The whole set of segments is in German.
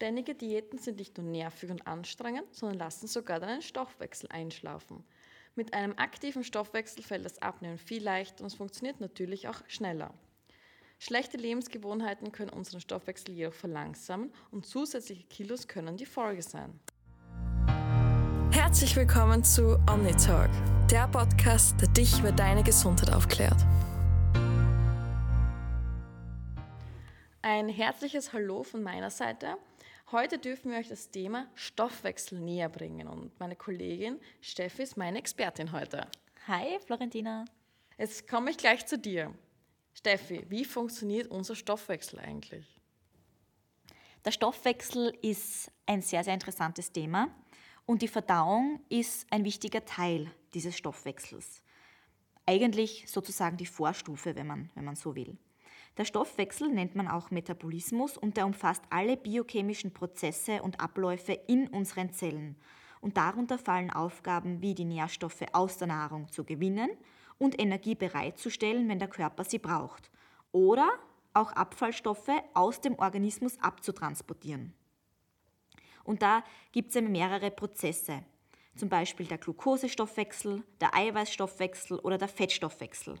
Ständige Diäten sind nicht nur nervig und anstrengend, sondern lassen sogar deinen Stoffwechsel einschlafen. Mit einem aktiven Stoffwechsel fällt das Abnehmen viel leichter und es funktioniert natürlich auch schneller. Schlechte Lebensgewohnheiten können unseren Stoffwechsel jedoch verlangsamen und zusätzliche Kilos können die Folge sein. Herzlich willkommen zu OmniTalk, der Podcast, der dich über deine Gesundheit aufklärt. Ein herzliches Hallo von meiner Seite. Heute dürfen wir euch das Thema Stoffwechsel näher bringen und meine Kollegin Steffi ist meine Expertin heute. Hi, Florentina. Jetzt komme ich gleich zu dir. Steffi, wie funktioniert unser Stoffwechsel eigentlich? Der Stoffwechsel ist ein sehr, sehr interessantes Thema und die Verdauung ist ein wichtiger Teil dieses Stoffwechsels. Eigentlich sozusagen die Vorstufe, wenn man, wenn man so will. Der Stoffwechsel nennt man auch Metabolismus und der umfasst alle biochemischen Prozesse und Abläufe in unseren Zellen. Und darunter fallen Aufgaben wie die Nährstoffe aus der Nahrung zu gewinnen und Energie bereitzustellen, wenn der Körper sie braucht. Oder auch Abfallstoffe aus dem Organismus abzutransportieren. Und da gibt es mehrere Prozesse, zum Beispiel der Glukosestoffwechsel, der Eiweißstoffwechsel oder der Fettstoffwechsel.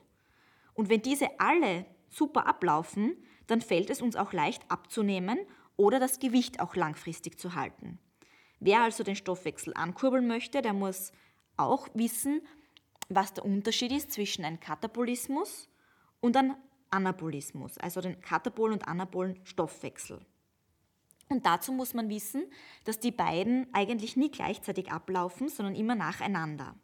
Und wenn diese alle super ablaufen, dann fällt es uns auch leicht abzunehmen oder das Gewicht auch langfristig zu halten. Wer also den Stoffwechsel ankurbeln möchte, der muss auch wissen, was der Unterschied ist zwischen einem Katabolismus und einem Anabolismus, also den katabolen und anabolen Stoffwechsel. Und dazu muss man wissen, dass die beiden eigentlich nie gleichzeitig ablaufen, sondern immer nacheinander.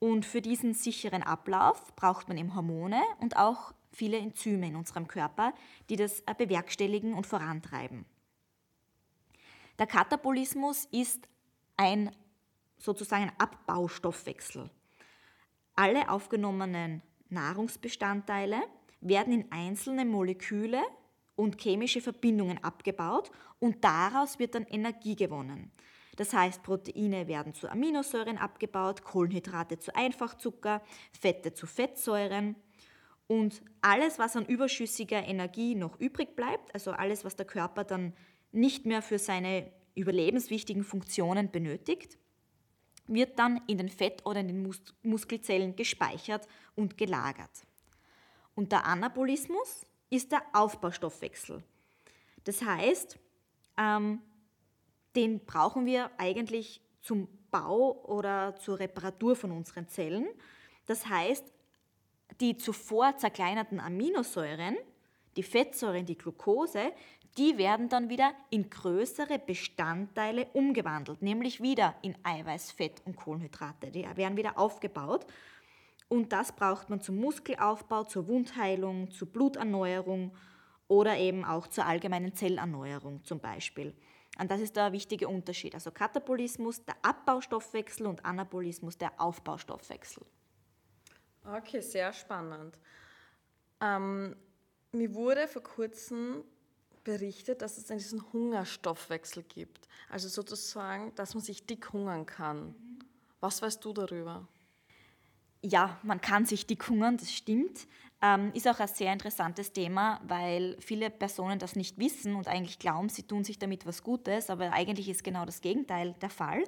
Und für diesen sicheren Ablauf braucht man eben Hormone und auch viele Enzyme in unserem Körper, die das äh, bewerkstelligen und vorantreiben. Der Katabolismus ist ein sozusagen Abbaustoffwechsel. Alle aufgenommenen Nahrungsbestandteile werden in einzelne Moleküle und chemische Verbindungen abgebaut und daraus wird dann Energie gewonnen. Das heißt, Proteine werden zu Aminosäuren abgebaut, Kohlenhydrate zu Einfachzucker, Fette zu Fettsäuren und alles, was an überschüssiger Energie noch übrig bleibt, also alles, was der Körper dann nicht mehr für seine überlebenswichtigen Funktionen benötigt, wird dann in den Fett- oder in den Mus Muskelzellen gespeichert und gelagert. Und der Anabolismus ist der Aufbaustoffwechsel. Das heißt, ähm, den brauchen wir eigentlich zum Bau oder zur Reparatur von unseren Zellen. Das heißt, die zuvor zerkleinerten Aminosäuren, die Fettsäuren, die Glucose, die werden dann wieder in größere Bestandteile umgewandelt, nämlich wieder in Eiweiß, Fett und Kohlenhydrate. Die werden wieder aufgebaut. Und das braucht man zum Muskelaufbau, zur Wundheilung, zur Bluterneuerung oder eben auch zur allgemeinen Zellerneuerung zum Beispiel. Und das ist der wichtige Unterschied. Also Katabolismus, der Abbaustoffwechsel und Anabolismus, der Aufbaustoffwechsel. Okay, sehr spannend. Ähm, mir wurde vor kurzem berichtet, dass es diesen Hungerstoffwechsel gibt. Also sozusagen, dass man sich dick hungern kann. Was weißt du darüber? Ja, man kann sich dick hungern, das stimmt. Ähm, ist auch ein sehr interessantes Thema, weil viele Personen das nicht wissen und eigentlich glauben, sie tun sich damit was Gutes, aber eigentlich ist genau das Gegenteil der Fall.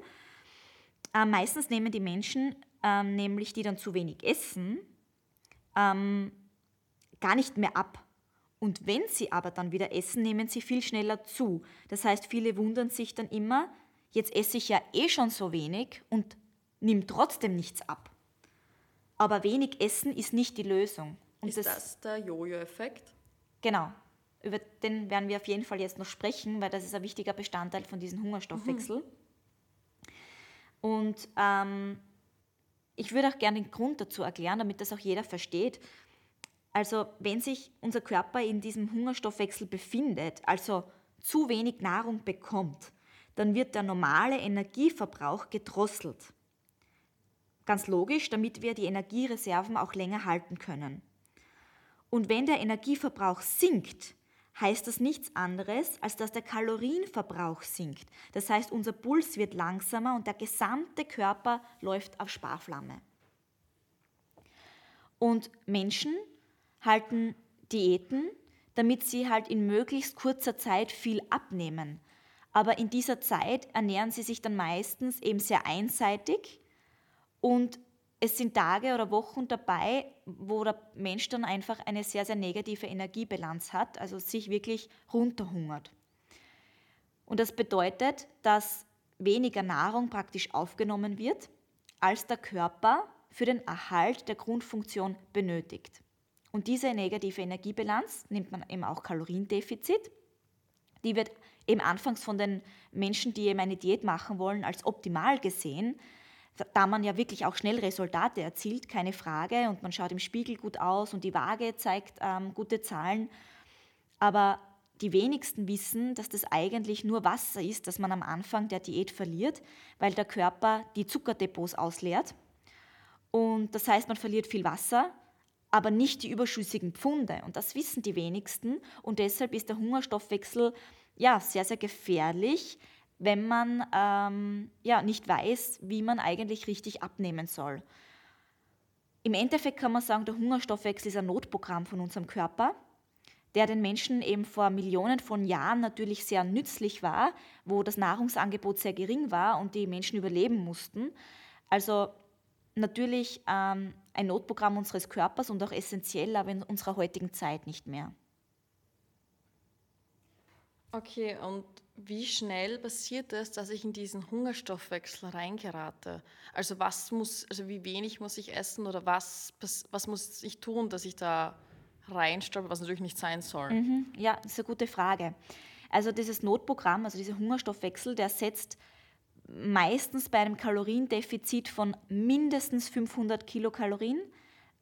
Ähm, meistens nehmen die Menschen ähm, nämlich die dann zu wenig essen, ähm, gar nicht mehr ab. Und wenn sie aber dann wieder essen, nehmen sie viel schneller zu. Das heißt, viele wundern sich dann immer, jetzt esse ich ja eh schon so wenig und nimm trotzdem nichts ab. Aber wenig Essen ist nicht die Lösung. Und ist das, das der Jojo-Effekt? Genau. Über den werden wir auf jeden Fall jetzt noch sprechen, weil das ist ein wichtiger Bestandteil von diesem Hungerstoffwechsel. Mhm. Und ähm, ich würde auch gerne den Grund dazu erklären, damit das auch jeder versteht. Also wenn sich unser Körper in diesem Hungerstoffwechsel befindet, also zu wenig Nahrung bekommt, dann wird der normale Energieverbrauch gedrosselt. Ganz logisch, damit wir die Energiereserven auch länger halten können. Und wenn der Energieverbrauch sinkt, heißt das nichts anderes, als dass der Kalorienverbrauch sinkt. Das heißt, unser Puls wird langsamer und der gesamte Körper läuft auf Sparflamme. Und Menschen halten Diäten, damit sie halt in möglichst kurzer Zeit viel abnehmen. Aber in dieser Zeit ernähren sie sich dann meistens eben sehr einseitig und es sind Tage oder Wochen dabei, wo der Mensch dann einfach eine sehr, sehr negative Energiebilanz hat, also sich wirklich runterhungert. Und das bedeutet, dass weniger Nahrung praktisch aufgenommen wird, als der Körper für den Erhalt der Grundfunktion benötigt. Und diese negative Energiebilanz nimmt man eben auch Kaloriendefizit. Die wird eben anfangs von den Menschen, die eben eine Diät machen wollen, als optimal gesehen, da man ja wirklich auch schnell Resultate erzielt, keine Frage, und man schaut im Spiegel gut aus und die Waage zeigt ähm, gute Zahlen. Aber die wenigsten wissen, dass das eigentlich nur Wasser ist, das man am Anfang der Diät verliert, weil der Körper die Zuckerdepots ausleert. Und das heißt, man verliert viel Wasser, aber nicht die überschüssigen Pfunde. Und das wissen die wenigsten. Und deshalb ist der Hungerstoffwechsel ja sehr, sehr gefährlich, wenn man ähm, ja, nicht weiß, wie man eigentlich richtig abnehmen soll. Im Endeffekt kann man sagen, der Hungerstoffwechsel ist ein Notprogramm von unserem Körper, der den Menschen eben vor Millionen von Jahren natürlich sehr nützlich war, wo das Nahrungsangebot sehr gering war und die Menschen überleben mussten. Also natürlich ähm, ein Notprogramm unseres Körpers und auch essentiell, aber in unserer heutigen Zeit nicht mehr. Okay, und wie schnell passiert es, dass ich in diesen Hungerstoffwechsel reingerate? Also was muss, also wie wenig muss ich essen oder was, was muss ich tun, dass ich da reinstolper, was natürlich nicht sein soll? Mhm, ja, das ist eine gute Frage. Also dieses Notprogramm, also dieser Hungerstoffwechsel, der setzt meistens bei einem Kaloriendefizit von mindestens 500 Kilokalorien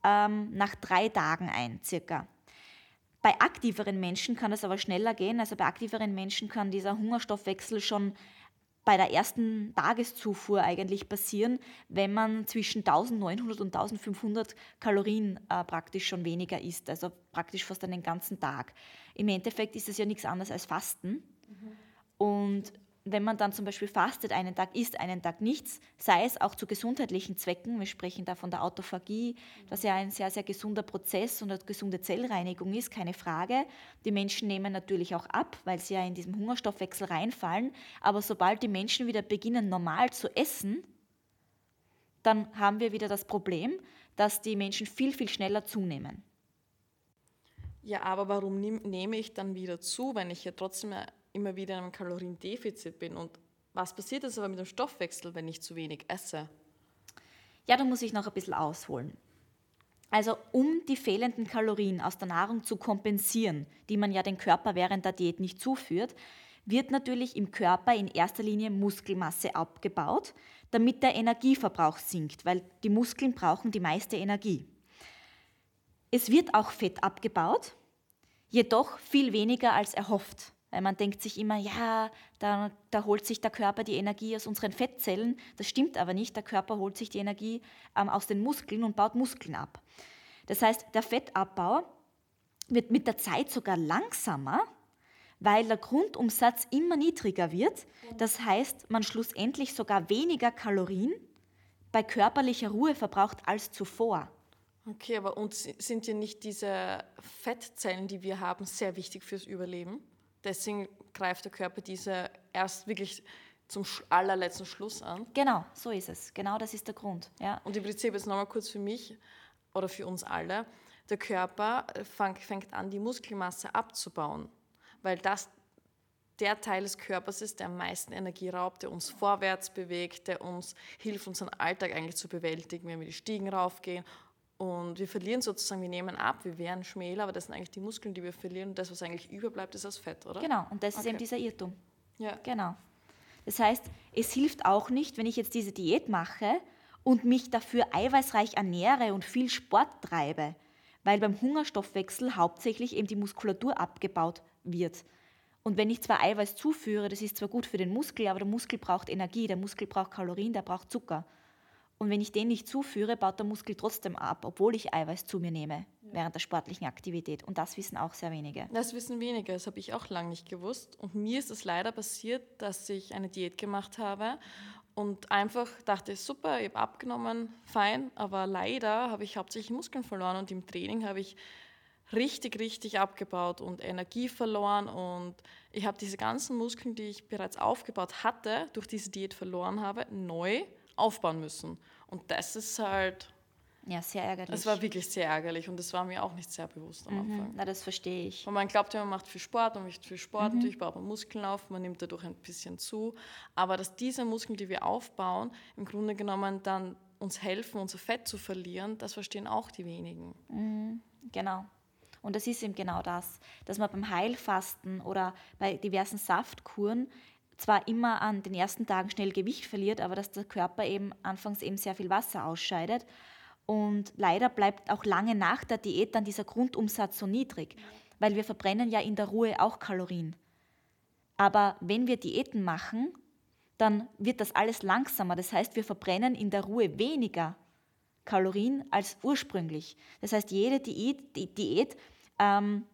ähm, nach drei Tagen ein, circa. Bei aktiveren Menschen kann es aber schneller gehen. Also bei aktiveren Menschen kann dieser Hungerstoffwechsel schon bei der ersten Tageszufuhr eigentlich passieren, wenn man zwischen 1900 und 1500 Kalorien äh, praktisch schon weniger isst, also praktisch fast einen ganzen Tag. Im Endeffekt ist es ja nichts anderes als Fasten. Mhm. Und wenn man dann zum Beispiel fastet einen Tag, isst einen Tag nichts, sei es auch zu gesundheitlichen Zwecken, wir sprechen da von der Autophagie, was ja ein sehr, sehr gesunder Prozess und eine gesunde Zellreinigung ist, keine Frage. Die Menschen nehmen natürlich auch ab, weil sie ja in diesem Hungerstoffwechsel reinfallen, aber sobald die Menschen wieder beginnen, normal zu essen, dann haben wir wieder das Problem, dass die Menschen viel, viel schneller zunehmen. Ja, aber warum nehme ich dann wieder zu, wenn ich ja trotzdem immer wieder in einem Kaloriendefizit bin. Und was passiert jetzt aber mit dem Stoffwechsel, wenn ich zu wenig esse? Ja, da muss ich noch ein bisschen ausholen. Also um die fehlenden Kalorien aus der Nahrung zu kompensieren, die man ja den Körper während der Diät nicht zuführt, wird natürlich im Körper in erster Linie Muskelmasse abgebaut, damit der Energieverbrauch sinkt, weil die Muskeln brauchen die meiste Energie. Es wird auch Fett abgebaut, jedoch viel weniger als erhofft. Weil man denkt sich immer, ja, da, da, holt sich der Körper die Energie aus unseren Fettzellen. Das stimmt aber nicht. Der Körper holt sich die Energie ähm, aus den Muskeln und baut Muskeln ab. Das heißt, der Fettabbau wird mit der Zeit sogar langsamer, weil der Grundumsatz immer niedriger wird. Das heißt, man schlussendlich sogar weniger Kalorien bei körperlicher Ruhe verbraucht als zuvor. Okay, aber uns sind ja nicht diese Fettzellen, die wir haben, sehr wichtig fürs Überleben? Deswegen greift der Körper diese erst wirklich zum allerletzten Schluss an. Genau, so ist es. Genau das ist der Grund. Ja. Und im Prinzip jetzt nochmal kurz für mich oder für uns alle. Der Körper fängt an, die Muskelmasse abzubauen, weil das der Teil des Körpers ist, der am meisten Energie raubt, der uns vorwärts bewegt, der uns hilft, unseren Alltag eigentlich zu bewältigen, wenn wir die Stiegen raufgehen und wir verlieren sozusagen, wir nehmen ab, wir werden schmäler, aber das sind eigentlich die Muskeln, die wir verlieren. Und das, was eigentlich überbleibt, ist das Fett, oder? Genau, und das okay. ist eben dieser Irrtum. Ja. Genau. Das heißt, es hilft auch nicht, wenn ich jetzt diese Diät mache und mich dafür eiweißreich ernähre und viel Sport treibe, weil beim Hungerstoffwechsel hauptsächlich eben die Muskulatur abgebaut wird. Und wenn ich zwar Eiweiß zuführe, das ist zwar gut für den Muskel, aber der Muskel braucht Energie, der Muskel braucht Kalorien, der braucht Zucker. Und wenn ich den nicht zuführe, baut der Muskel trotzdem ab, obwohl ich Eiweiß zu mir nehme ja. während der sportlichen Aktivität. Und das wissen auch sehr wenige. Das wissen wenige, das habe ich auch lange nicht gewusst. Und mir ist es leider passiert, dass ich eine Diät gemacht habe und einfach dachte, super, ich habe abgenommen, fein, aber leider habe ich hauptsächlich Muskeln verloren und im Training habe ich richtig, richtig abgebaut und Energie verloren und ich habe diese ganzen Muskeln, die ich bereits aufgebaut hatte, durch diese Diät verloren habe, neu aufbauen müssen. Und das ist halt ja, sehr ärgerlich. Es war wirklich sehr ärgerlich und das war mir auch nicht sehr bewusst am mhm. Anfang. Na, das verstehe ich. Und man glaubt ja, man macht viel Sport, man macht viel Sport, mhm. natürlich baut man Muskeln auf, man nimmt dadurch ein bisschen zu. Aber dass diese Muskeln, die wir aufbauen, im Grunde genommen dann uns helfen, unser Fett zu verlieren, das verstehen auch die wenigen. Mhm. Genau. Und das ist eben genau das, dass man beim Heilfasten oder bei diversen Saftkuren zwar immer an den ersten Tagen schnell Gewicht verliert, aber dass der Körper eben anfangs eben sehr viel Wasser ausscheidet und leider bleibt auch lange nach der Diät dann dieser Grundumsatz so niedrig, weil wir verbrennen ja in der Ruhe auch Kalorien. Aber wenn wir Diäten machen, dann wird das alles langsamer. Das heißt, wir verbrennen in der Ruhe weniger Kalorien als ursprünglich. Das heißt, jede Diät, Diät ähm,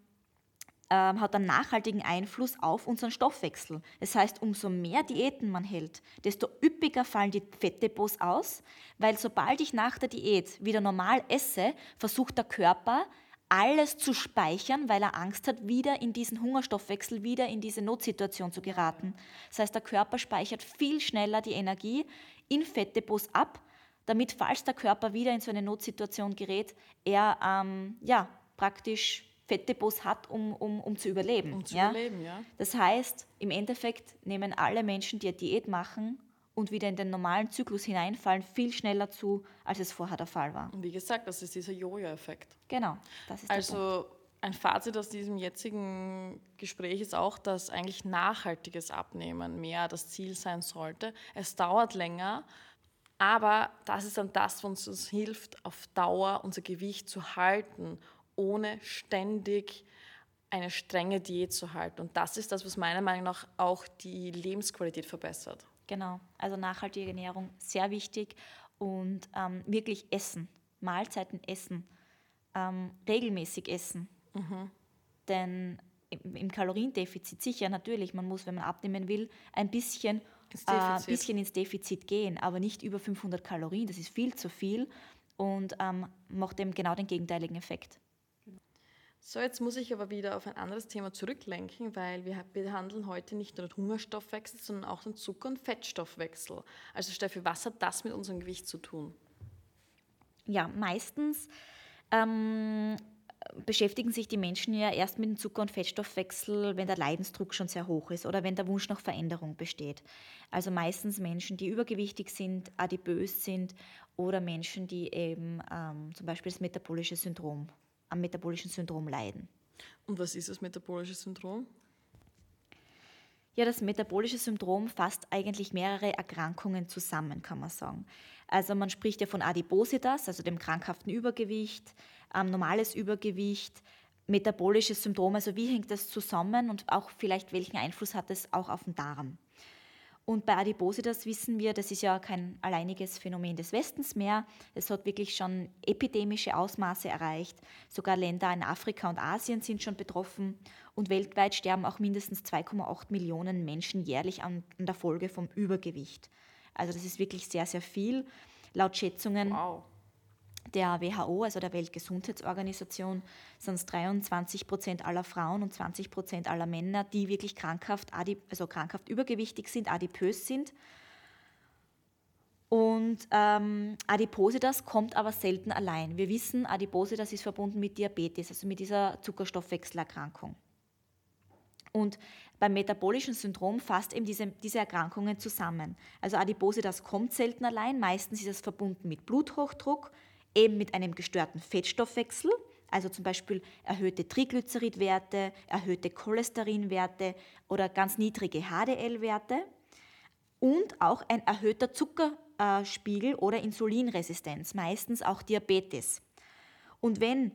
ähm, hat einen nachhaltigen Einfluss auf unseren Stoffwechsel. Das heißt, umso mehr Diäten man hält, desto üppiger fallen die Fettdepots aus, weil sobald ich nach der Diät wieder normal esse, versucht der Körper alles zu speichern, weil er Angst hat, wieder in diesen Hungerstoffwechsel, wieder in diese Notsituation zu geraten. Das heißt, der Körper speichert viel schneller die Energie in Fettdepots ab, damit, falls der Körper wieder in so eine Notsituation gerät, er ähm, ja, praktisch Fettdepots hat, um, um, um zu überleben. Um zu ja? überleben, ja. Das heißt, im Endeffekt nehmen alle Menschen, die eine Diät machen und wieder in den normalen Zyklus hineinfallen, viel schneller zu, als es vorher der Fall war. Und wie gesagt, das ist dieser Jojo-Effekt. Genau, das ist Also ein Fazit aus diesem jetzigen Gespräch ist auch, dass eigentlich nachhaltiges Abnehmen mehr das Ziel sein sollte. Es dauert länger, aber das ist dann das, was uns hilft, auf Dauer unser Gewicht zu halten ohne ständig eine strenge Diät zu halten. Und das ist das, was meiner Meinung nach auch die Lebensqualität verbessert. Genau, also nachhaltige Ernährung sehr wichtig und ähm, wirklich essen, Mahlzeiten essen, ähm, regelmäßig essen. Mhm. Denn im, im, Kaloriendefizit sicher natürlich, man muss, wenn man abnehmen will, ein bisschen ins, äh, bisschen ins Defizit gehen, aber nicht über 500 Kalorien, das ist viel zu viel und ähm, macht eben genau den gegenteiligen Effekt. So, jetzt muss ich aber wieder auf ein anderes Thema zurücklenken, weil wir behandeln heute nicht nur den Hungerstoffwechsel, sondern auch den Zucker- und Fettstoffwechsel. Also Steffi, was hat das mit unserem Gewicht zu tun? Ja, meistens ähm, beschäftigen sich die Menschen ja erst mit dem Zucker- und Fettstoffwechsel, wenn der Leidensdruck schon sehr hoch ist oder wenn der Wunsch nach Veränderung besteht. Also meistens Menschen, die übergewichtig sind, adipös sind oder Menschen, die eben ähm, zum Beispiel das metabolische Syndrom am metabolischen Syndrom leiden. Und was ist das metabolische Syndrom? Ja, das metabolische Syndrom fasst eigentlich mehrere Erkrankungen zusammen, kann man sagen. Also man spricht ja von Adipositas, also dem krankhaften Übergewicht, ähm, normales Übergewicht, metabolisches Syndrom, also wie hängt das zusammen und auch vielleicht welchen Einfluss hat es auch auf den Darm. Und bei Adipositas wissen wir, das ist ja kein alleiniges Phänomen des Westens mehr. Es hat wirklich schon epidemische Ausmaße erreicht. Sogar Länder in Afrika und Asien sind schon betroffen. Und weltweit sterben auch mindestens 2,8 Millionen Menschen jährlich an, der Folge vom Übergewicht. Also das ist wirklich sehr, sehr viel. Laut Schätzungen wow der WHO, also der Weltgesundheitsorganisation, sind es 23 Prozent aller Frauen und 20 Prozent aller Männer, die wirklich krankhaft, also krankhaft übergewichtig sind, adipös sind. Und ähm, Adipositas kommt aber selten allein. Wir wissen, Adipositas ist verbunden mit Diabetes, also mit dieser Zuckerstoffwechselerkrankung. Und beim metabolischen Syndrom fasst eben diese, diese Erkrankungen zusammen. Also Adipositas kommt selten allein, meistens ist es verbunden mit Bluthochdruck, eben mit einem gestörten Fettstoffwechsel, also zum Beispiel erhöhte Triglyceridwerte, erhöhte Cholesterinwerte oder ganz niedrige HDL-Werte und auch ein erhöhter Zuckerspiegel oder Insulinresistenz, meistens auch Diabetes. Und wenn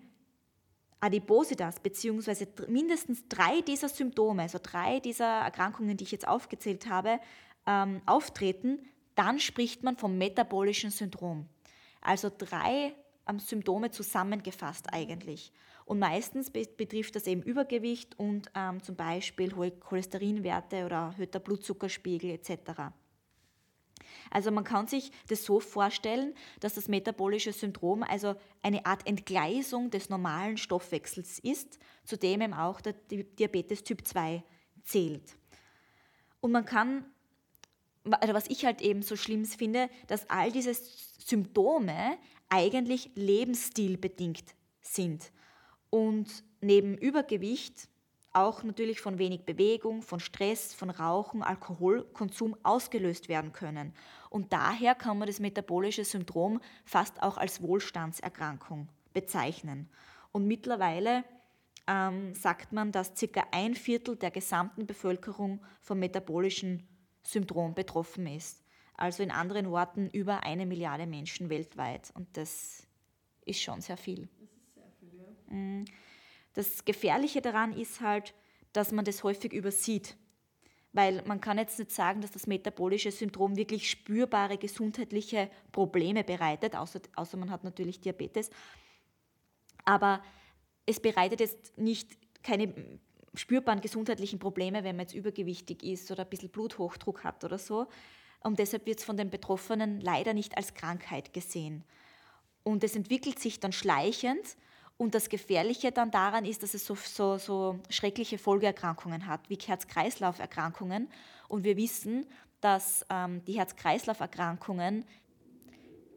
Adipositas bzw. mindestens drei dieser Symptome, also drei dieser Erkrankungen, die ich jetzt aufgezählt habe, ähm, auftreten, dann spricht man vom metabolischen Syndrom. Also drei ähm, Symptome zusammengefasst eigentlich. Und meistens betrifft das eben Übergewicht und ähm, zum Beispiel hohe Cholesterinwerte oder erhöhter Blutzuckerspiegel etc. Also man kann sich das so vorstellen, dass das metabolische Syndrom also eine Art Entgleisung des normalen Stoffwechsels ist, zu dem eben auch der Diabetes Typ 2 zählt. Und man kann, also was ich halt eben so schlimm finde, dass all diese Symptome eigentlich lebensstilbedingt sind und neben Übergewicht auch natürlich von wenig Bewegung, von Stress, von Rauchen, Alkoholkonsum ausgelöst werden können. Und daher kann man das metabolische Syndrom fast auch als Wohlstandserkrankung bezeichnen. Und mittlerweile ähm, sagt man, dass circa ein Viertel der gesamten Bevölkerung vom metabolischen Syndrom betroffen ist. Also in anderen Worten über eine Milliarde Menschen weltweit. Und das ist schon sehr viel. Das ist sehr viel, ja. Mhm. Das Gefährliche daran ist halt, dass man das häufig übersieht. Weil man kann jetzt nicht sagen, dass das metabolische Syndrom wirklich spürbare gesundheitliche Probleme bereitet, außer, außer man hat natürlich Diabetes. Aber es bereitet jetzt nicht keine spürbaren gesundheitlichen Probleme, wenn man jetzt übergewichtig ist oder ein bisschen Bluthochdruck hat oder so. Und deshalb wird es von den Betroffenen leider nicht als Krankheit gesehen. Und es entwickelt sich dann schleichend und das Gefährliche dann daran ist, dass es so, so, so schreckliche Folgeerkrankungen hat, wie Herz-Kreislauf-Erkrankungen. Und wir wissen, dass ähm, die Herz-Kreislauf-Erkrankungen,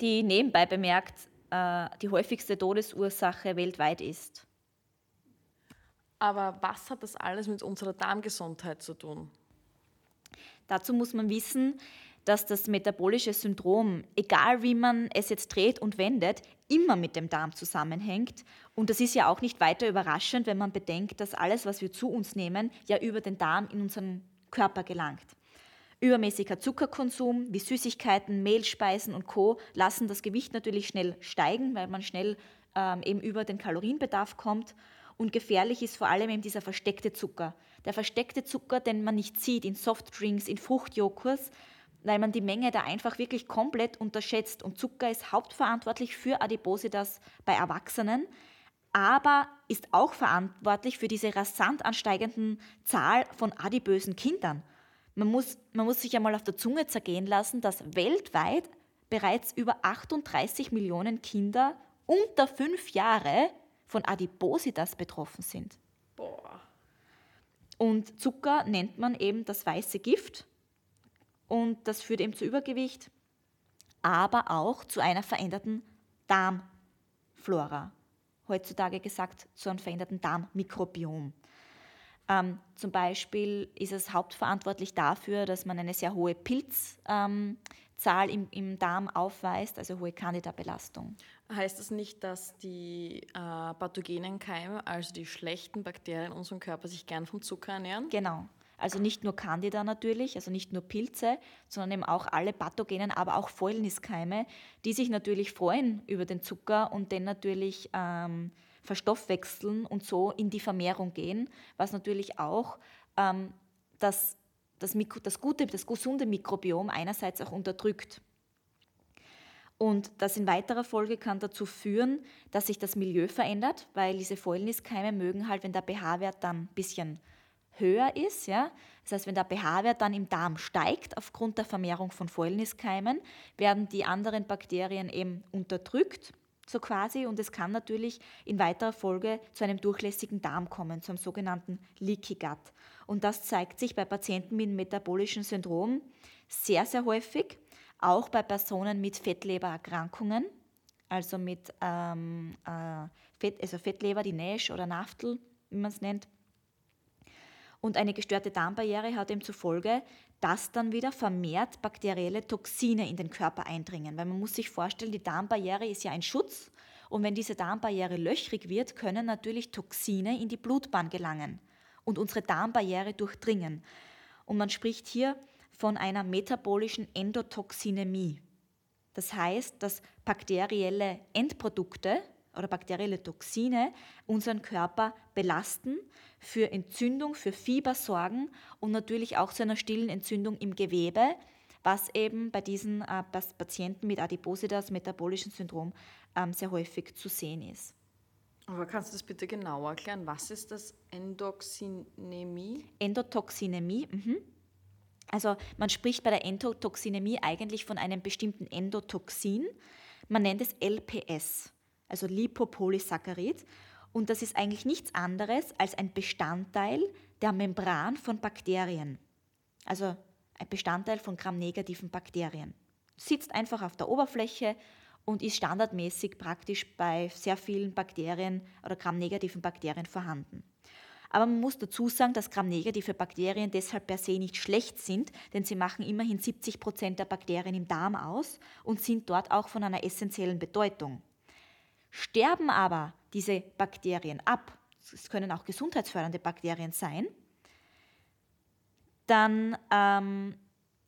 die nebenbei bemerkt äh, die häufigste Todesursache weltweit ist. Aber was hat das alles mit unserer Darmgesundheit zu tun? Dazu muss man wissen, dass das metabolische Syndrom, egal wie man es jetzt dreht und wendet, immer mit dem Darm zusammenhängt. Und das ist ja auch nicht weiter überraschend, wenn man bedenkt, dass alles, was wir zu uns nehmen, ja über den Darm in unseren Körper gelangt. Übermäßiger Zuckerkonsum wie Süßigkeiten, Mehlspeisen und Co. lassen das Gewicht natürlich schnell steigen, weil man schnell ähm, eben über den Kalorienbedarf kommt. Und gefährlich ist vor allem eben dieser versteckte Zucker. Der versteckte Zucker, den man nicht sieht in Softdrinks, in Fruchtjoghurts, weil man die Menge da einfach wirklich komplett unterschätzt. Und Zucker ist hauptverantwortlich für Adipositas bei Erwachsenen, aber ist auch verantwortlich für diese rasant ansteigenden Zahl von adipösen Kindern. Man muss, man muss sich einmal auf der Zunge zergehen lassen, dass weltweit bereits über 38 Millionen Kinder unter fünf Jahre von Adipositas betroffen sind. Boah. Und Zucker nennt man eben das weiße Gift und das führt eben zu Übergewicht, aber auch zu einer veränderten Darmflora. Heutzutage gesagt, zu einem veränderten Darmmikrobiom. Ähm, zum Beispiel ist es hauptverantwortlich dafür, dass man eine sehr hohe Pilzzahl ähm, im, im, Darm aufweist, also hohe Candida-Belastung. Heißt das nicht, dass die äh, pathogenen Keime, also die schlechten Bakterien in unserem Körper, sich gern vom Zucker ernähren? Genau. Also nicht nur Candida natürlich, also nicht nur Pilze, sondern eben auch alle Pathogenen, aber auch Fäulniskeime, die sich natürlich freuen über den Zucker und den natürlich ähm, verstoffwechseln und so in die Vermehrung gehen, was natürlich auch ähm, das, das, Mikro, das gute, das gesunde Mikrobiom einerseits auch unterdrückt. Und das in weiterer Folge kann dazu führen, dass sich das Milieu verändert, weil diese Fäulniskeime mögen halt, wenn der pH-Wert dann ein bisschen höher ist. Ja? Das heißt, wenn der pH-Wert dann im Darm steigt aufgrund der Vermehrung von Fäulniskeimen, werden die anderen Bakterien eben unterdrückt, so quasi, und es kann natürlich in weiterer Folge zu einem durchlässigen Darm kommen, zum sogenannten Leaky Gut. Und das zeigt sich bei Patienten mit metabolischen Syndrom sehr, sehr häufig, auch bei Personen mit Fettlebererkrankungen, also mit ähm, äh, Fett, also Fettleber, die Nash oder Naftel, wie man es nennt, und eine gestörte Darmbarriere hat eben zur Folge, dass dann wieder vermehrt bakterielle Toxine in den Körper eindringen. Weil man muss sich vorstellen, die Darmbarriere ist ja ein Schutz. Und wenn diese Darmbarriere löchrig wird, können natürlich Toxine in die Blutbahn gelangen und unsere Darmbarriere durchdringen. Und man spricht hier von einer metabolischen Endotoxinämie. Das heißt, dass bakterielle Endprodukte oder bakterielle Toxine unseren Körper belasten, für Entzündung, für Fieber sorgen und natürlich auch zu einer stillen Entzündung im Gewebe, was eben bei diesen äh, Patienten mit Adipositas, metabolischen Syndrom, ähm, sehr häufig zu sehen ist. Aber kannst du das bitte genauer erklären? Was ist das Endoxinämie? Endotoxinämie, mhm. Also man spricht bei der Endotoxinämie eigentlich von einem bestimmten Endotoxin. Man nennt es LPS, also Lipopolysaccharid. Und das ist eigentlich nichts anderes als ein Bestandteil der Membran von Bakterien. Also ein Bestandteil von gramnegativen Bakterien. Sitzt einfach auf der Oberfläche und ist standardmäßig praktisch bei sehr vielen Bakterien oder gramnegativen Bakterien vorhanden. Aber man muss dazu sagen, dass gramnegative Bakterien deshalb per se nicht schlecht sind, denn sie machen immerhin 70 Prozent der Bakterien im Darm aus und sind dort auch von einer essentiellen Bedeutung. Sterben aber diese Bakterien ab, es können auch gesundheitsfördernde Bakterien sein, dann ähm,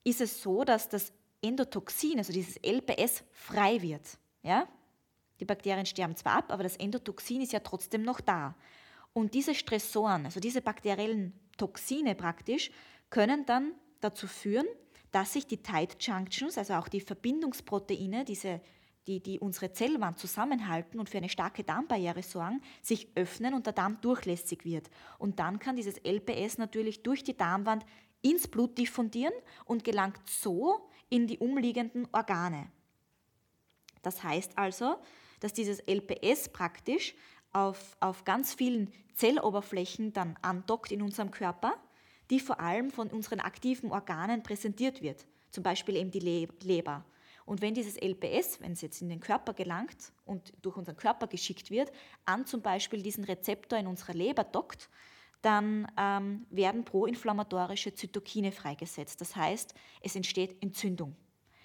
ist es so, dass das Endotoxin, also dieses LPS, frei wird. Ja? Die Bakterien sterben zwar ab, aber das Endotoxin ist ja trotzdem noch da. Und diese Stressoren, also diese bakteriellen Toxine praktisch, können dann dazu führen, dass sich die Tight Junctions, also auch die Verbindungsproteine, diese die, die unsere Zellwand zusammenhalten und für eine starke Darmbarriere sorgen, sich öffnen und der Darm durchlässig wird. Und dann kann dieses LPS natürlich durch die Darmwand ins Blut diffundieren und gelangt so in die umliegenden Organe. Das heißt also, dass dieses LPS praktisch auf, auf ganz vielen Zelloberflächen dann andockt in unserem Körper, die vor allem von unseren aktiven Organen präsentiert wird. Zum Beispiel eben die Leber. Und wenn dieses LPS, wenn es jetzt in den Körper gelangt und durch unseren Körper geschickt wird, an zum Beispiel diesen Rezeptor in unserer Leber dockt, dann ähm, werden proinflammatorische Zytokine freigesetzt. Das heißt, es entsteht Entzündung.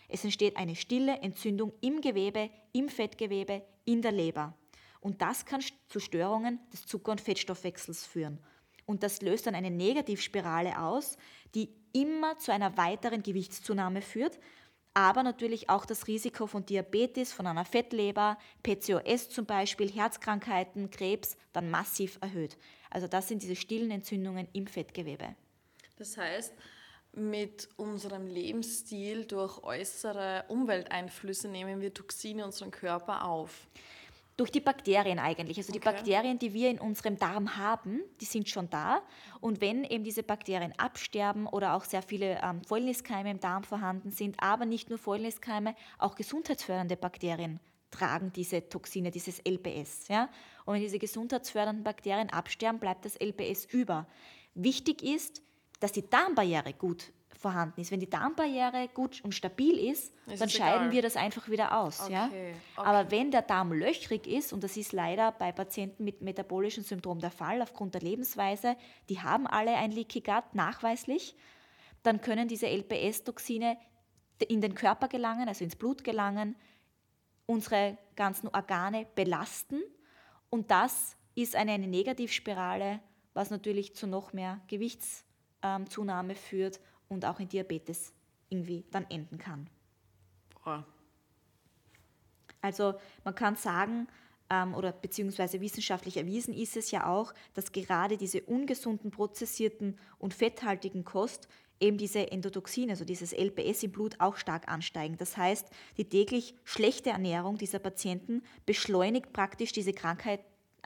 Es entsteht eine stille Entzündung im Gewebe, im Fettgewebe, in der Leber. Und das kann zu Störungen des Zucker- und Fettstoffwechsels führen. Und das löst dann eine Negativspirale aus, die immer zu einer weiteren Gewichtszunahme führt, aber natürlich auch das Risiko von Diabetes, von einer Fettleber, PCOS zum Beispiel, Herzkrankheiten, Krebs dann massiv erhöht. Also das sind diese stillen Entzündungen im Fettgewebe. Das heißt, mit unserem Lebensstil durch äußere Umwelteinflüsse nehmen wir Toxine in unseren Körper auf. Durch die Bakterien eigentlich. Also die Bakterien, die wir in unserem Darm haben, die sind schon da. Und wenn eben diese Bakterien absterben oder auch sehr viele ähm, Fäulniskeime im Darm vorhanden sind, aber nicht nur Fäulniskeime, auch gesundheitsfördernde Bakterien tragen diese Toxine, dieses LPS. Ja? Und wenn diese gesundheitsfördernden Bakterien absterben, bleibt das LPS über. Wichtig ist, dass die Darmbarriere gut vorhanden ist. Wenn die Darmbarriere gut und stabil ist, ist dann scheiden egal. wir das einfach wieder aus. Okay, ja? Okay. Aber wenn der Darm löchrig ist, und das ist leider bei Patienten mit metabolischem Syndrom der Fall, aufgrund der Lebensweise, die haben alle ein Leaky Gut nachweislich, dann können diese LPS-Toxine in den Körper gelangen, also ins Blut gelangen, unsere ganzen Organe belasten und das ist eine, eine Negativspirale, was natürlich zu noch mehr Gewichtszunahme führt und auch in Diabetes irgendwie dann enden kann. Boah. Also man kann sagen, ähm, oder beziehungsweise wissenschaftlich erwiesen ist es ja auch, dass gerade diese ungesunden, prozessierten und fetthaltigen Kost eben diese Endotoxine, also dieses LPS im Blut auch stark ansteigen. Das heißt, die täglich schlechte Ernährung dieser Patienten beschleunigt praktisch diese Krankheit,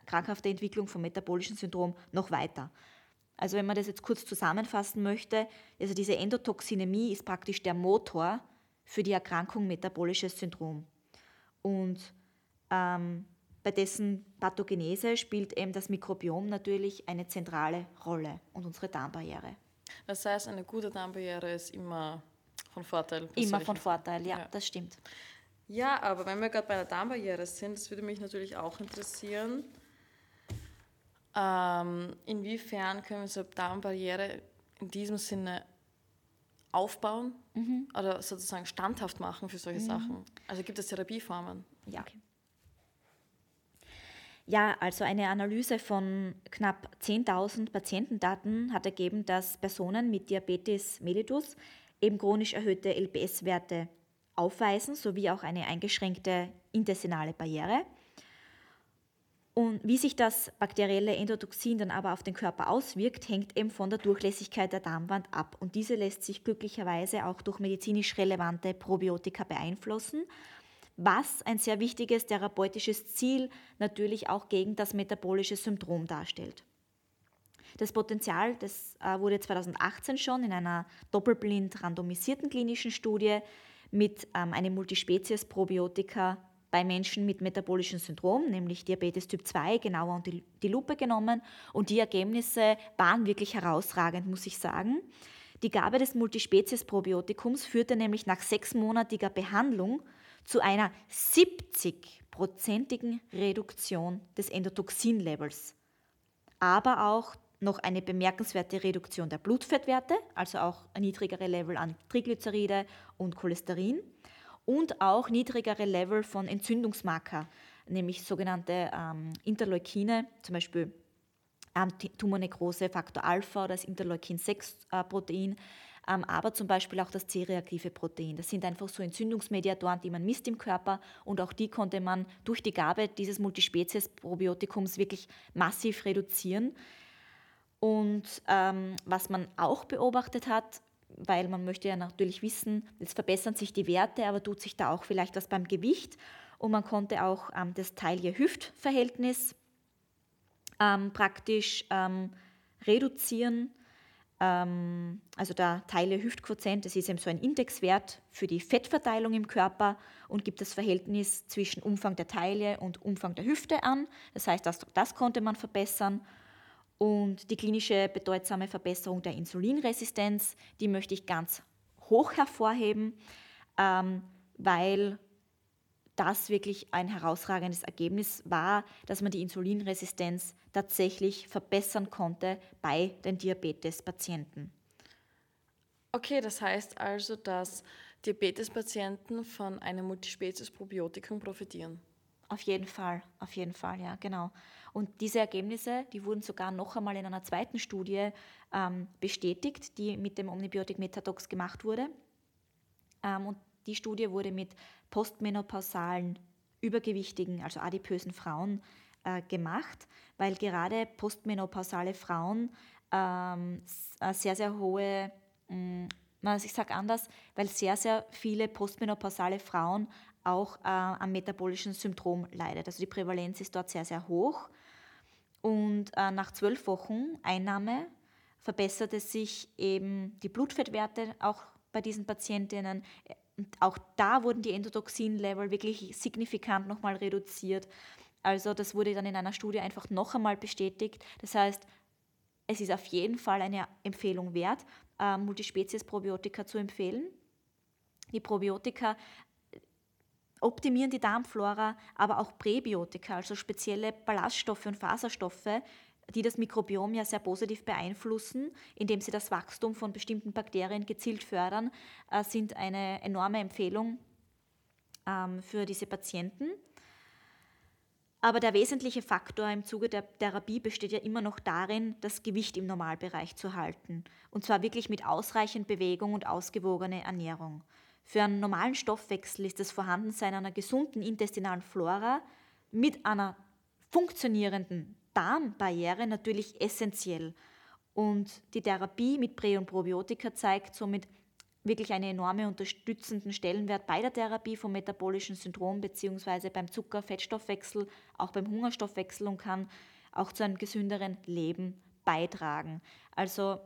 krankhafte Entwicklung vom metabolischen Syndrom noch weiter. Also wenn man das jetzt kurz zusammenfassen möchte, also diese Endotoxinämie ist praktisch der Motor für die Erkrankung metabolisches Syndrom. Und ähm, bei dessen Pathogenese spielt eben das Mikrobiom natürlich eine zentrale Rolle und unsere Darmbarriere. Das heißt, eine gute Darmbarriere ist immer von Vorteil. Immer von Vorteil, ja, ja, das stimmt. Ja, aber wenn wir gerade bei der Darmbarriere sind, das würde mich natürlich auch interessieren. Ähm, inwiefern können wir so Darmbarriere in diesem Sinne aufbauen mhm. oder sozusagen standhaft machen für solche mhm. Sachen? Also gibt es Therapieformen? Ja. Okay. Ja, also eine Analyse von knapp 10.000 Patientendaten hat ergeben, dass Personen mit Diabetes mellitus eben chronisch erhöhte LPS-Werte aufweisen, sowie auch eine eingeschränkte intestinale Barriere. Und wie sich das bakterielle Endotoxin dann aber auf den Körper auswirkt, hängt eben von der Durchlässigkeit der Darmwand ab. Und diese lässt sich glücklicherweise auch durch medizinisch relevante Probiotika beeinflussen, was ein sehr wichtiges therapeutisches Ziel natürlich auch gegen das metabolische Syndrom darstellt. Das Potenzial das, äh, wurde 2018 schon in einer doppelblind randomisierten klinischen Studie mit ähm, einem Multispezies-Probiotika bei Menschen mit metabolischem Syndrom, nämlich Diabetes Typ 2, genauer unter die Lupe genommen. Und die Ergebnisse waren wirklich herausragend, muss ich sagen. Die Gabe des Multispezies-Probiotikums führte nämlich nach sechsmonatiger Behandlung zu einer 70-prozentigen Reduktion des Endotoxin-Levels, aber auch noch eine bemerkenswerte Reduktion der Blutfettwerte, also auch niedrigere Level an Triglyceride und Cholesterin und auch niedrigere Level von Entzündungsmarker, nämlich sogenannte ähm, Interleukine, zum Beispiel ähm, Tumornekrose Faktor Alpha oder das Interleukin-6-Protein, ähm, aber zum Beispiel auch das C-reaktive Protein. Das sind einfach so Entzündungsmediatoren, die man misst im Körper und auch die konnte man durch die Gabe dieses Multispezies-Probiotikums wirklich massiv reduzieren. Und ähm, was man auch beobachtet hat, weil man möchte ja natürlich wissen, jetzt verbessern sich die Werte, aber tut sich da auch vielleicht was beim Gewicht. Und man konnte auch ähm, das Taille-Hüft-Verhältnis ähm, praktisch ähm, reduzieren. Ähm, also der Taille-Hüft-Quotient, das ist eben so ein Indexwert für die Fettverteilung im Körper und gibt das Verhältnis zwischen Umfang der Taille und Umfang der Hüfte an. Das heißt, das, das konnte man verbessern. Und die klinische bedeutsame Verbesserung der Insulinresistenz, die möchte ich ganz hoch hervorheben, ähm, weil das wirklich ein herausragendes Ergebnis war, dass man die Insulinresistenz tatsächlich verbessern konnte bei den Diabetespatienten. Okay, das heißt also, dass Diabetespatienten von einem Multispezies-Probiotikum profitieren. Auf jeden Fall, auf jeden Fall, ja, genau. Und diese Ergebnisse, die wurden sogar noch einmal in einer zweiten Studie ähm, bestätigt, die mit dem Omnibiotik Metadox gemacht wurde. Ähm, und die Studie wurde mit postmenopausalen, übergewichtigen, also adipösen Frauen äh, gemacht, weil gerade postmenopausale Frauen ähm, äh, sehr, sehr hohe, mh, mm, ich sage anders, weil sehr, sehr viele postmenopausale Frauen auch äh, am metabolischen Syndrom leidet. Also die Prävalenz ist dort sehr, sehr hoch. Und äh, nach zwölf Wochen Einnahme verbesserte sich eben die Blutfettwerte auch bei diesen Patientinnen. Und auch da wurden die Endotoxin-Level wirklich signifikant nochmal reduziert. Also das wurde dann in einer Studie einfach noch einmal bestätigt. Das heißt, es ist auf jeden Fall eine Empfehlung wert, äh, Multispezies-Probiotika zu empfehlen. Die Probiotika optimieren die Darmflora, aber auch Präbiotika, also spezielle Ballaststoffe und Faserstoffe, die das Mikrobiom ja sehr positiv beeinflussen, indem sie das Wachstum von bestimmten Bakterien gezielt fördern, äh, sind eine enorme Empfehlung ähm, für diese Patienten. Aber der wesentliche Faktor im Zuge der Therapie besteht ja immer noch darin, das Gewicht im Normalbereich zu halten. Und zwar wirklich mit ausreichend Bewegung und ausgewogener Ernährung. Für einen normalen Stoffwechsel ist das Vorhandensein einer gesunden intestinalen Flora mit einer funktionierenden Darmbarriere natürlich essentiell. Und die Therapie mit Prä- und Probiotika zeigt somit wirklich einen enorme unterstützenden Stellenwert bei der Therapie vom metabolischen Syndrom bzw. beim Zucker-Fettstoffwechsel, auch beim Hungerstoffwechsel und kann auch zu einem gesünderen Leben beitragen. Also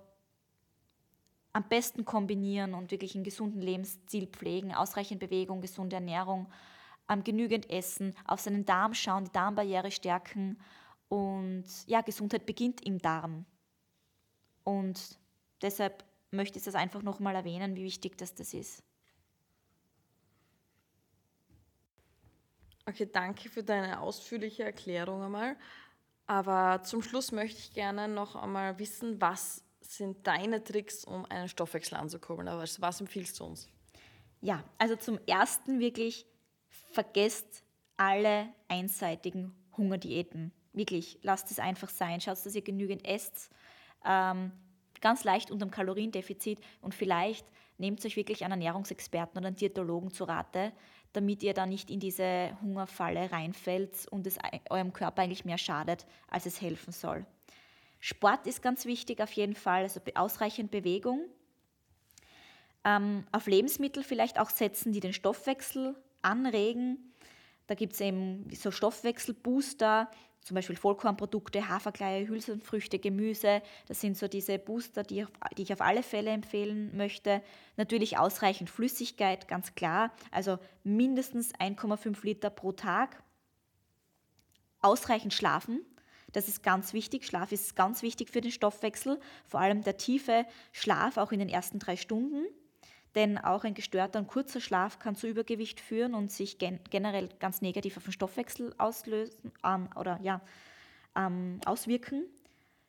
am besten kombinieren und wirklich einen gesunden Lebensstil pflegen, ausreichend Bewegung, gesunde Ernährung, ähm, genügend Essen, auf seinen Darm schauen, die Darmbarriere stärken und ja, Gesundheit beginnt im Darm. Und deshalb möchte ich das einfach nochmal erwähnen, wie wichtig das, das ist. Okay, danke für deine ausführliche Erklärung einmal. Aber zum Schluss möchte ich gerne noch einmal wissen, was sind deine Tricks, um einen Stoffwechsel anzukurbeln? Also was empfiehlst du uns? Ja, also zum ersten wirklich vergesst alle einseitigen Hungerdiäten. Wirklich, lasst es einfach sein. Schaut, dass ihr genügend esst. Ähm, ganz leicht unter dem Kaloriendefizit und vielleicht nehmt euch wirklich einen Ernährungsexperten oder einen Diätologen zu Rate, damit ihr da nicht in diese Hungerfalle reinfällt und es eurem Körper eigentlich mehr schadet, als es helfen soll. Sport ist ganz wichtig auf jeden Fall, also ausreichend Bewegung. Ähm, auf Lebensmittel vielleicht auch setzen, die den Stoffwechsel anregen. Da gibt es eben so Stoffwechselbooster, zum Beispiel Vollkornprodukte, Haferkleie, Hülsenfrüchte, Gemüse. Das sind so diese Booster, die, die ich auf alle Fälle empfehlen möchte. Natürlich ausreichend Flüssigkeit, ganz klar. Also mindestens 1,5 Liter pro Tag. Ausreichend schlafen. Das ist ganz wichtig. Schlaf ist ganz wichtig für den Stoffwechsel, vor allem der tiefe Schlaf, auch in den ersten drei Stunden. Denn auch ein gestörter und kurzer Schlaf kann zu Übergewicht führen und sich gen generell ganz negativ auf den Stoffwechsel auslösen ähm, oder ja, ähm, auswirken.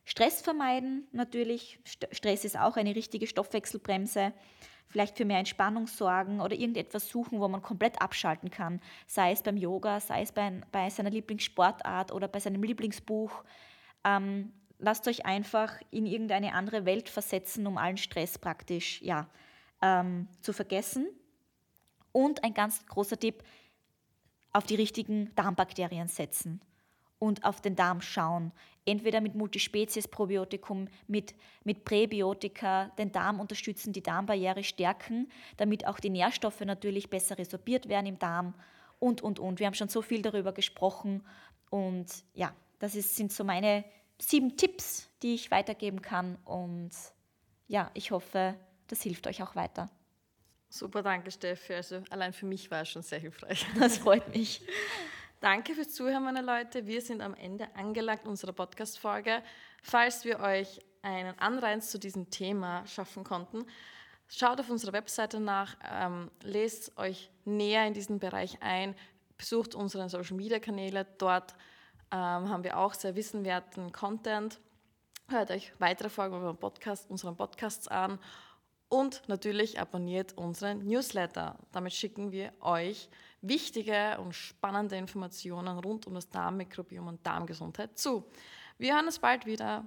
Stress vermeiden natürlich. St Stress ist auch eine richtige Stoffwechselbremse. Vielleicht für mehr Entspannung sorgen oder irgendetwas suchen, wo man komplett abschalten kann. Sei es beim Yoga, sei es bei, bei seiner Lieblingssportart oder bei seinem Lieblingsbuch. Ähm, lasst euch einfach in irgendeine andere Welt versetzen, um allen Stress praktisch ja, ähm, zu vergessen. Und ein ganz großer Tipp, auf die richtigen Darmbakterien setzen und auf den Darm schauen. Entweder mit Multispezies-Probiotikum, mit, mit Präbiotika, den Darm unterstützen, die Darmbarriere stärken, damit auch die Nährstoffe natürlich besser resorbiert werden im Darm und, und, und. Wir haben schon so viel darüber gesprochen und ja, das ist, sind so meine sieben Tipps, die ich weitergeben kann und ja, ich hoffe, das hilft euch auch weiter. Super, danke Steffi. Also allein für mich war es schon sehr hilfreich. Das freut mich. danke fürs Zuhören, meine Leute. Wir sind am Ende angelangt unserer Podcast-Folge. Falls wir euch einen Anreiz zu diesem Thema schaffen konnten, schaut auf unserer Webseite nach, ähm, lest euch näher in diesen Bereich ein, besucht unsere Social-Media-Kanäle. Dort ähm, haben wir auch sehr wissenwerten Content. Hört euch weitere Folgen über Podcast, unseren Podcasts an und natürlich abonniert unseren Newsletter. Damit schicken wir euch wichtige und spannende Informationen rund um das Darmmikrobiom und Darmgesundheit zu. Wir hören uns bald wieder.